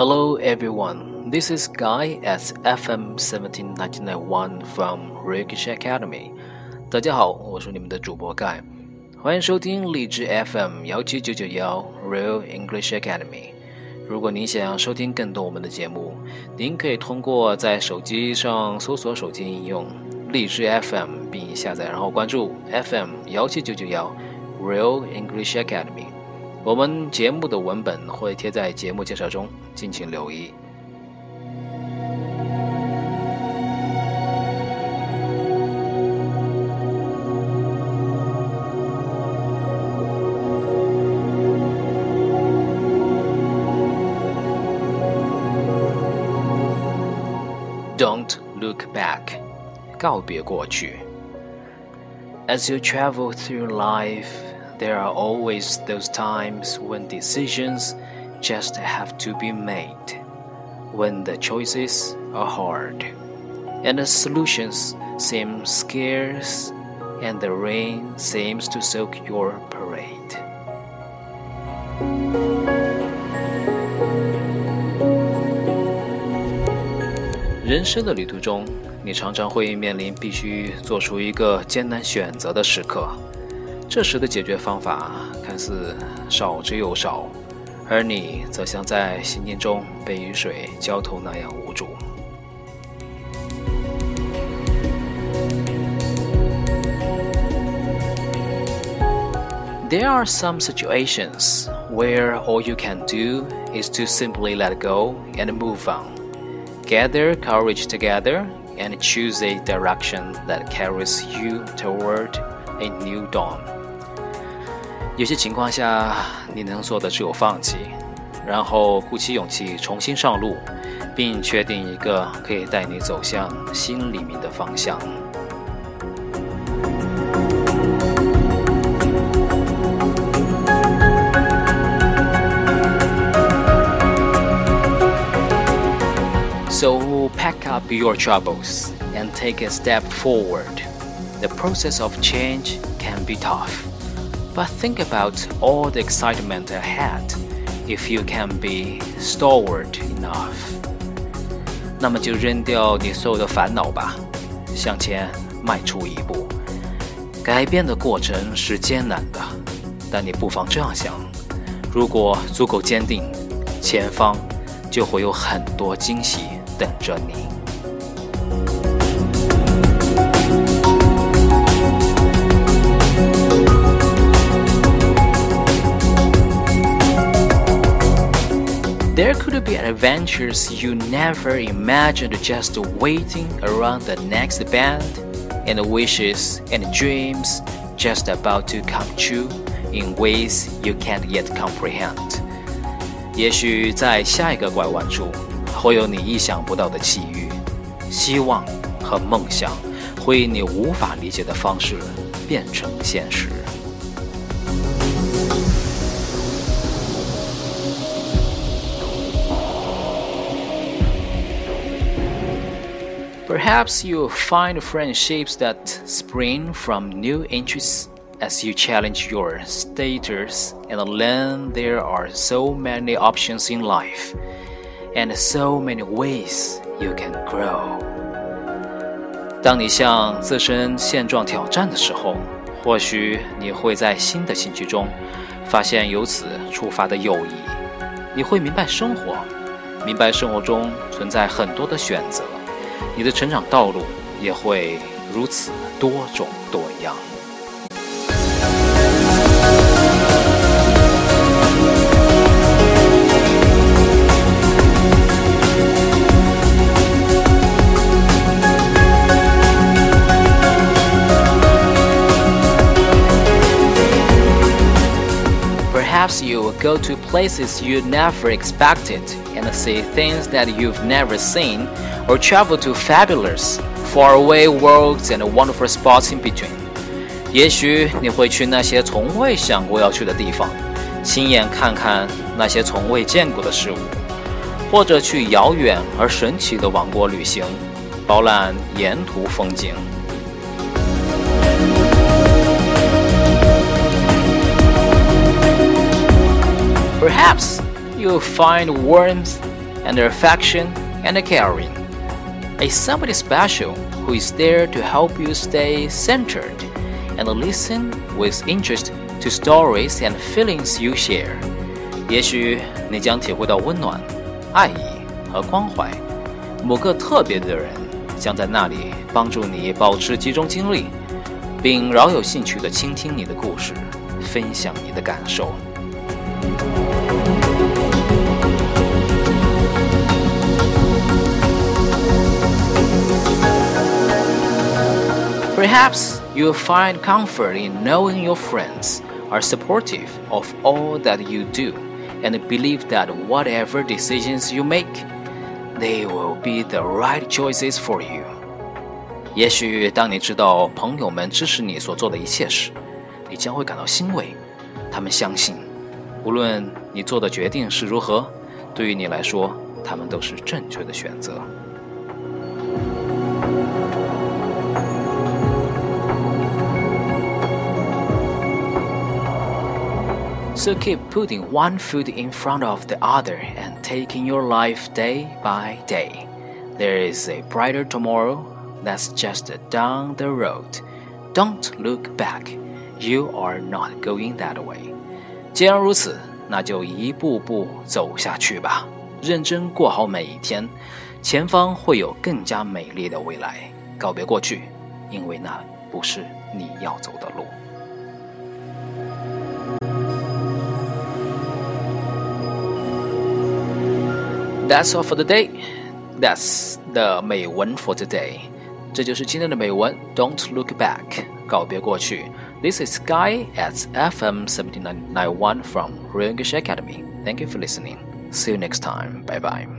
Hello everyone, this is Guy at FM 17991 from Rikish Academy. 大家好，我是你们的主播 Guy，欢迎收听荔枝 FM 幺七九九幺 Real English Academy。如果您想要收听更多我们的节目，您可以通过在手机上搜索手机应用荔枝 FM 并下载，然后关注 FM 幺七九九幺 Real English Academy。我们节目的文本会贴在节目介绍中，敬请留意。Don't look back，告别过去。As you travel through life. There are always those times when decisions just have to be made, when the choices are hard, and the solutions seem scarce, and the rain seems to soak your parade. 人生的旅途中，你常常会面临必须做出一个艰难选择的时刻。 这时的解决方法看似少之又少，而你则像在行进中被雨水浇透那样无助。There are some situations where all you can do is to simply let go and move on. Gather courage together and choose a direction that carries you toward a new dawn. 有些情况下，你能做的只有放弃，然后鼓起勇气重新上路，并确定一个可以带你走向新黎明的方向。So pack up your troubles and take a step forward. The process of change can be tough. But think about all the excitement ahead if you can be stalwart enough. 那么就扔掉你所有的烦恼吧，向前迈出一步。改变的过程是艰难的，但你不妨这样想：如果足够坚定，前方就会有很多惊喜等着你。There could be adventures you never imagined just waiting around the next bend, and wishes and dreams just about to come true in ways you can't yet comprehend. 也许在下一个拐弯处，会有你意想不到的际遇，希望和梦想会以你无法理解的方式变成现实。 Perhaps you'll find friendships that spring from new interests as you challenge your status and learn there are so many options in life and so many ways you can grow. 当你向自身现状挑战的时候，或许你会在新的兴趣中发现由此出发的友谊。你会明白生活，明白生活中存在很多的选择。 你的成长道路也会如此多种多样。Perhaps you will go to places you never expected and see things that you've never seen, or travel to fabulous, faraway worlds and wonderful spots in between. 也许你会去那些从未想过要去的地方，亲眼看看那些从未见过的事物，或者去遥远而神奇的王国旅行，饱览沿途风景。 Perhaps you'll find warmth and affection and caring. A somebody special who is there to help you stay centered and listen with interest to stories and feelings you share. 也许你将体会到温暖、爱意和关怀。某个特别的人将在那里帮助你保持集中精力，并饶有兴趣地倾听你的故事，分享你的感受。 Perhaps you'll find comfort in knowing your friends are supportive of all that you do and believe that whatever decisions you make, they will be the right choices for you. 也许当你知道朋友们支持你所做的一切时，你将会感到欣慰。他们相信，无论你做的决定是如何，对于你来说，他们都是正确的选择。 So keep putting one foot in front of the other and taking your life day by day. There is a brighter tomorrow that's just down the road. Don't look back. You are not going that way. 既然如此，那就一步步走下去吧，认真过好每一天，前方会有更加美丽的未来。告别过去，因为那不是你要走的路。 That's all for the day. That's the 美文 for today. 这就是今天的美文。Don't look back. 告别过去。This is Sky at FM 7991 from Real English Academy. Thank you for listening. See you next time. Bye bye.